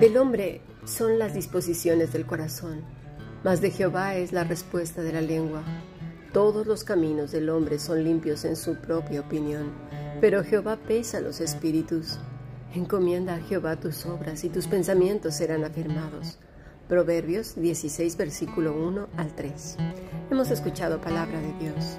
Del hombre son las disposiciones del corazón, mas de Jehová es la respuesta de la lengua. Todos los caminos del hombre son limpios en su propia opinión, pero Jehová pesa los espíritus. Encomienda a Jehová tus obras y tus pensamientos serán afirmados. Proverbios 16, versículo 1 al 3. Hemos escuchado palabra de Dios.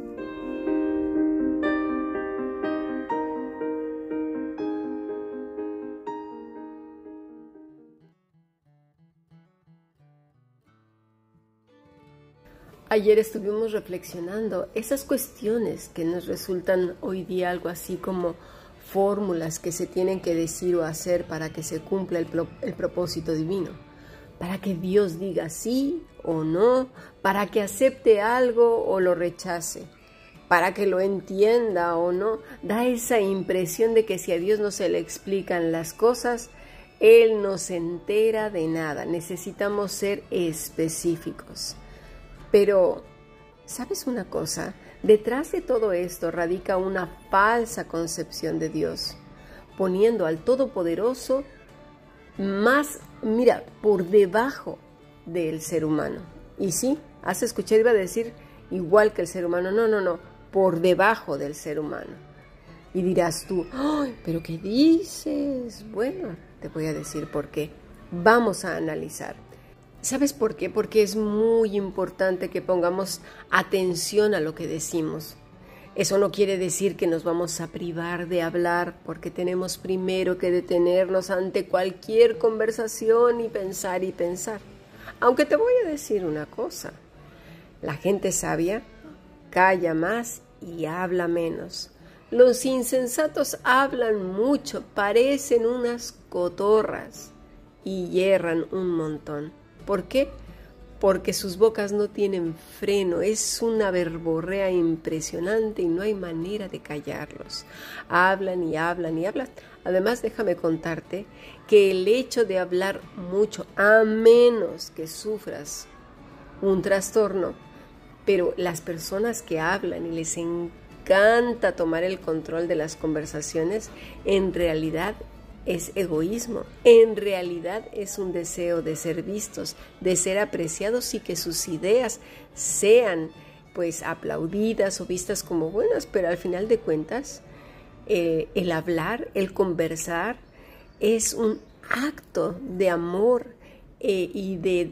Ayer estuvimos reflexionando esas cuestiones que nos resultan hoy día algo así como fórmulas que se tienen que decir o hacer para que se cumpla el, el, propósito divino, para que Dios diga sí o no, para que acepte algo o lo rechace, para que lo entienda o no. Da esa impresión de que si a Dios no se le explican las cosas, Él no se entera de nada. Necesitamos ser específicos. Pero, ¿sabes una cosa? Detrás de todo esto radica una falsa concepción de Dios, poniendo al Todopoderoso más, mira, por debajo del ser humano. Y sí, has escuchado, iba a decir igual que el ser humano, no, no, no, por debajo del ser humano. Y dirás tú, ¡ay, pero qué dices! Bueno, te voy a decir por qué. Vamos a analizar. ¿Sabes por qué? Porque es muy importante que pongamos atención a lo que decimos. Eso no quiere decir que nos vamos a privar de hablar porque tenemos primero que detenernos ante cualquier conversación y pensar y pensar. Aunque te voy a decir una cosa, la gente sabia calla más y habla menos. Los insensatos hablan mucho, parecen unas cotorras y hierran un montón. ¿Por qué? Porque sus bocas no tienen freno, es una verborrea impresionante y no hay manera de callarlos. Hablan y hablan y hablan. Además, déjame contarte que el hecho de hablar mucho, a menos que sufras un trastorno, pero las personas que hablan y les encanta tomar el control de las conversaciones, en realidad es egoísmo. En realidad es un deseo de ser vistos, de ser apreciados y que sus ideas sean pues aplaudidas o vistas como buenas, pero al final de cuentas eh, el hablar, el conversar es un acto de amor eh, y de,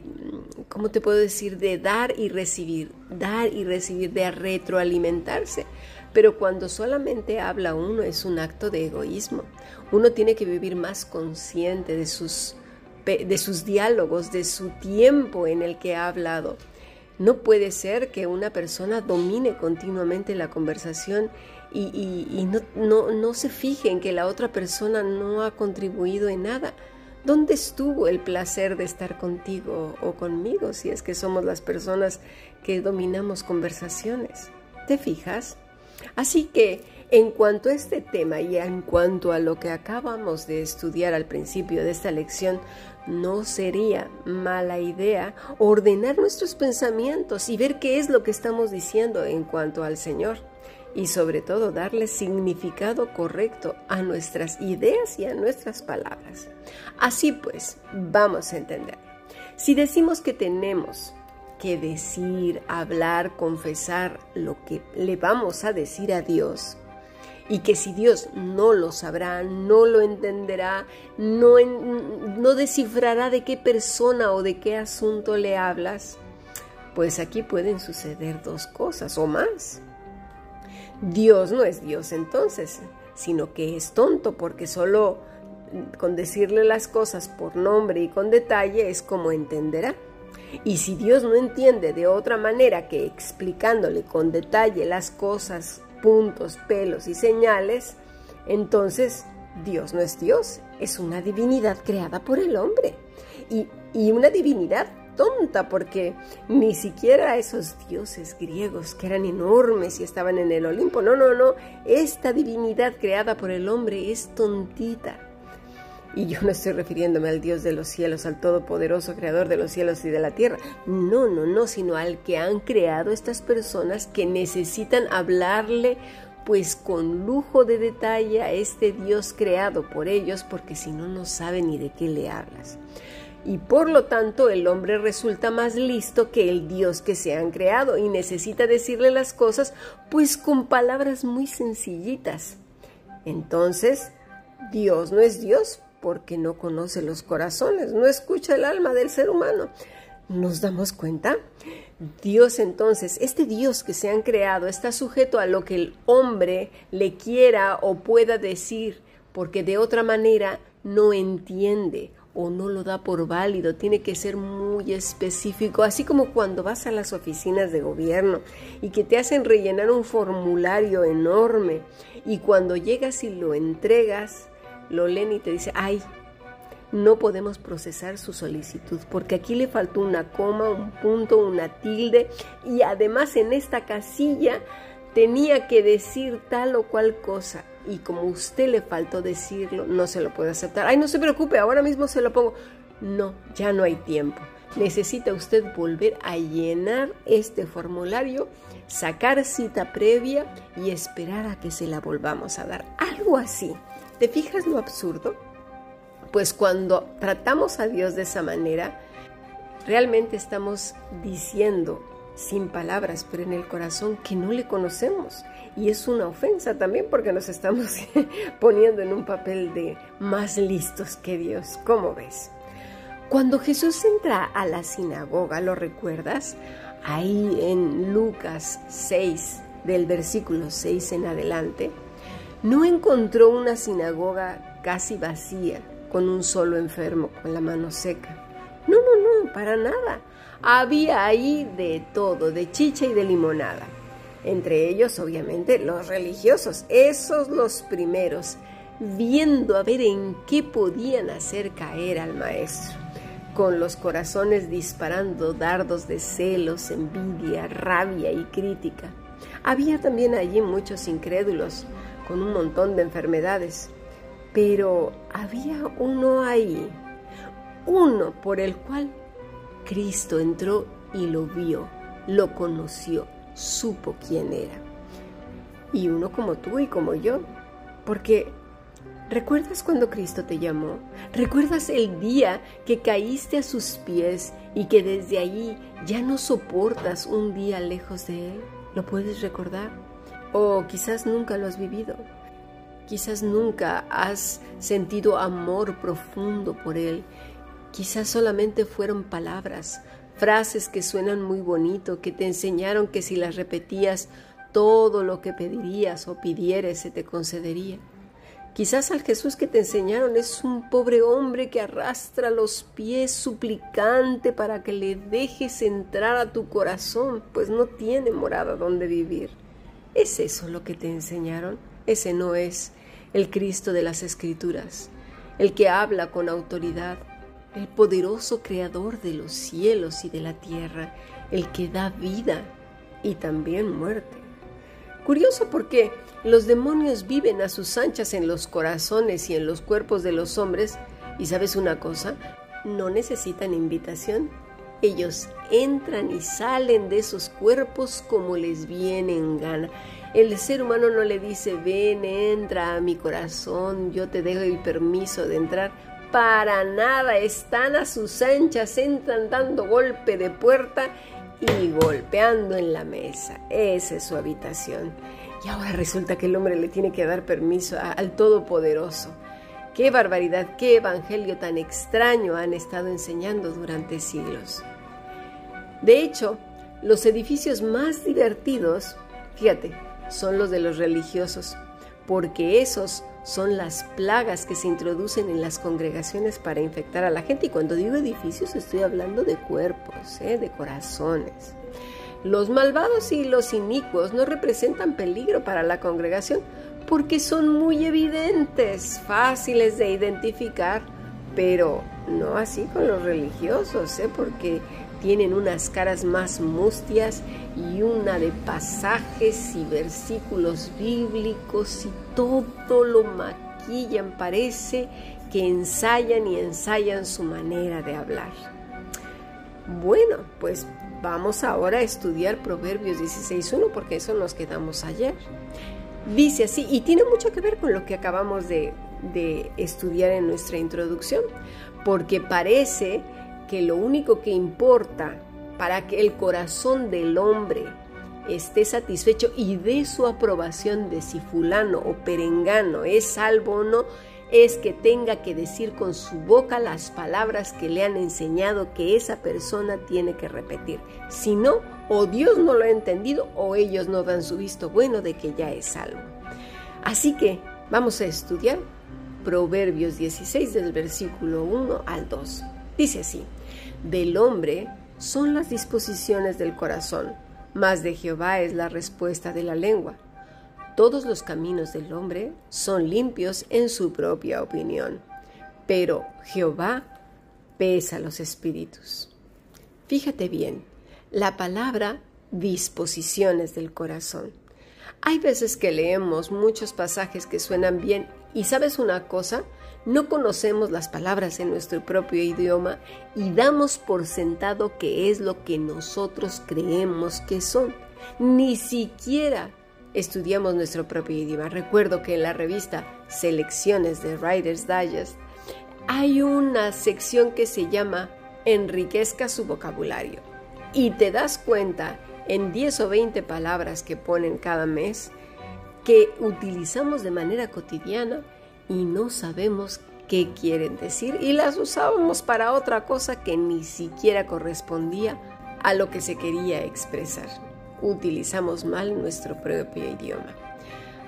¿cómo te puedo decir?, de dar y recibir, dar y recibir, de retroalimentarse. Pero cuando solamente habla uno es un acto de egoísmo. Uno tiene que vivir más consciente de sus, de sus diálogos, de su tiempo en el que ha hablado. No puede ser que una persona domine continuamente la conversación y, no, no, no se fije en que la otra persona no ha contribuido en nada. ¿Dónde estuvo el placer de estar contigo o conmigo si es que somos las personas que dominamos conversaciones? ¿Te fijas? Así que, en cuanto a este tema y en cuanto a lo que acabamos de estudiar al principio de esta lección, no sería mala idea ordenar nuestros pensamientos y ver qué es lo que estamos diciendo en cuanto al Señor y sobre todo darle significado correcto a nuestras ideas y a nuestras palabras. Así pues, vamos a entender. Si decimos que tenemos que decir, hablar, confesar lo que le vamos a decir a Dios. Y que si Dios no lo sabrá, no lo entenderá, no, no descifrará de qué persona o de qué asunto le hablas, pues aquí pueden suceder dos cosas o más. Dios no es Dios entonces, sino que es tonto porque solo con decirle las cosas por nombre y con detalle es como entenderá. Y si Dios no entiende de otra manera que explicándole con detalle las cosas, puntos, pelos y señales, entonces Dios no es Dios, es una divinidad creada por el hombre. Y, y una divinidad tonta porque ni siquiera esos dioses griegos que eran enormes y estaban en el Olimpo, no, no, no, esta divinidad creada por el hombre es tontita. Y yo no estoy refiriéndome al Dios de los cielos, al Todopoderoso Creador de los cielos y de la tierra. No, no, no, sino al que han creado estas personas que necesitan hablarle pues con lujo de detalle a este Dios creado por ellos, porque si no, no saben ni de qué le hablas y por lo tanto el hombre resulta más listo que el Dios que se han creado y necesita decirle las cosas pues con palabras muy sencillitas. Entonces, Dios no es Dios porque no conoce los corazones, no escucha el alma del ser humano. ¿Nos damos cuenta? Dios entonces, este Dios que se han creado está sujeto a lo que el hombre le quiera o pueda decir, porque de otra manera no entiende o no lo da por válido, tiene que ser muy específico, así como cuando vas a las oficinas de gobierno y que te hacen rellenar un formulario enorme y cuando llegas y lo entregas, lo leen y te dice, ay, no podemos procesar su solicitud porque aquí le faltó una coma, un punto, una tilde y además en esta casilla tenía que decir tal o cual cosa y como usted le faltó decirlo, no se lo puede aceptar. Ay, no se preocupe, ahora mismo se lo pongo. No, ya no hay tiempo. Necesita usted volver a llenar este formulario, sacar cita previa y esperar a que se la volvamos a dar. Algo así. ¿Te fijas lo absurdo? Pues cuando tratamos a Dios de esa manera, realmente estamos diciendo sin palabras, pero en el corazón que no le conocemos. Y es una ofensa también porque nos estamos poniendo en un papel de más listos que Dios. ¿Cómo ves? Cuando Jesús entra a la sinagoga, ¿lo recuerdas? Ahí en Lucas 6, del versículo 6 en adelante, no encontró una sinagoga casi vacía, con un solo enfermo con la mano seca. No, no, no, para nada. Había ahí de todo, de chicha y de limonada. Entre ellos, obviamente, los religiosos, esos los primeros, viendo a ver en qué podían hacer caer al maestro, con los corazones disparando dardos de celos, envidia, rabia y crítica. Había también allí muchos incrédulos, con un montón de enfermedades, pero había uno ahí, uno por el cual Cristo entró y lo vio, lo conoció, supo quién era. Y uno como tú y como yo, porque ¿recuerdas cuando Cristo te llamó? ¿Recuerdas el día que caíste a sus pies y que desde allí ya no soportas un día lejos de Él? ¿Lo puedes recordar? O quizás nunca lo has vivido. Quizás nunca has sentido amor profundo por Él Quizás solamente fueron palabras, frases que suenan muy bonito, que te enseñaron que si las repetías, todo lo que pedirías o pidieres se te concedería. Quizás al Jesús que te enseñaron es un pobre hombre que arrastra los pies suplicante para que le dejes entrar a tu corazón, pues no tiene morada donde vivir. ¿Es eso lo que te enseñaron? Ese no es el Cristo de las Escrituras, el que habla con autoridad, el poderoso creador de los cielos y de la tierra, el que da vida y también muerte. Curioso porque los demonios viven a sus anchas en los corazones y en los cuerpos de los hombres, y sabes una cosa, no necesitan invitación. Ellos entran y salen de esos cuerpos como les viene en gana. El ser humano no le dice, ven, entra a mi corazón, yo te dejo el permiso de entrar para nada, están a sus anchas, entran dando golpe de puerta y golpeando en la mesa. Esa es su habitación. Y ahora resulta que el hombre le tiene que dar permiso al Todopoderoso. Qué barbaridad, qué evangelio tan extraño han estado enseñando durante siglos. De hecho, los edificios más divertidos, fíjate, son los de los religiosos, porque esos son las plagas que se introducen en las congregaciones para infectar a la gente. Y cuando digo edificios estoy hablando de cuerpos, ¿eh? de corazones. Los malvados y los inicuos no representan peligro para la congregación porque son muy evidentes, fáciles de identificar, pero no así con los religiosos, ¿eh? porque tienen unas caras más mustias y una de pasajes y versículos bíblicos y todo lo maquillan, parece que ensayan y ensayan su manera de hablar. Bueno, pues vamos ahora a estudiar Proverbios 16.1 porque eso nos quedamos ayer. Dice así, y tiene mucho que ver con lo que acabamos de, de estudiar en nuestra introducción, porque parece que lo único que importa para que el corazón del hombre esté satisfecho y dé su aprobación de si fulano o perengano es salvo o no, es que tenga que decir con su boca las palabras que le han enseñado que esa persona tiene que repetir. Si no, o Dios no lo ha entendido o ellos no dan su visto bueno de que ya es salvo. Así que vamos a estudiar Proverbios 16 del versículo 1 al 2. Dice así, del hombre son las disposiciones del corazón, mas de Jehová es la respuesta de la lengua. Todos los caminos del hombre son limpios en su propia opinión, pero Jehová pesa los espíritus. Fíjate bien, la palabra disposiciones del corazón. Hay veces que leemos muchos pasajes que suenan bien y sabes una cosa, no conocemos las palabras en nuestro propio idioma y damos por sentado que es lo que nosotros creemos que son. Ni siquiera estudiamos nuestro propio idioma. Recuerdo que en la revista Selecciones de Writer's Digest hay una sección que se llama Enriquezca su vocabulario. Y te das cuenta en 10 o 20 palabras que ponen cada mes que utilizamos de manera cotidiana y no sabemos qué quieren decir y las usábamos para otra cosa que ni siquiera correspondía a lo que se quería expresar. Utilizamos mal nuestro propio idioma.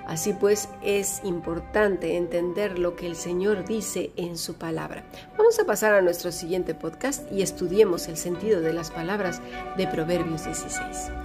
Así pues, es importante entender lo que el Señor dice en su palabra. Vamos a pasar a nuestro siguiente podcast y estudiemos el sentido de las palabras de Proverbios 16.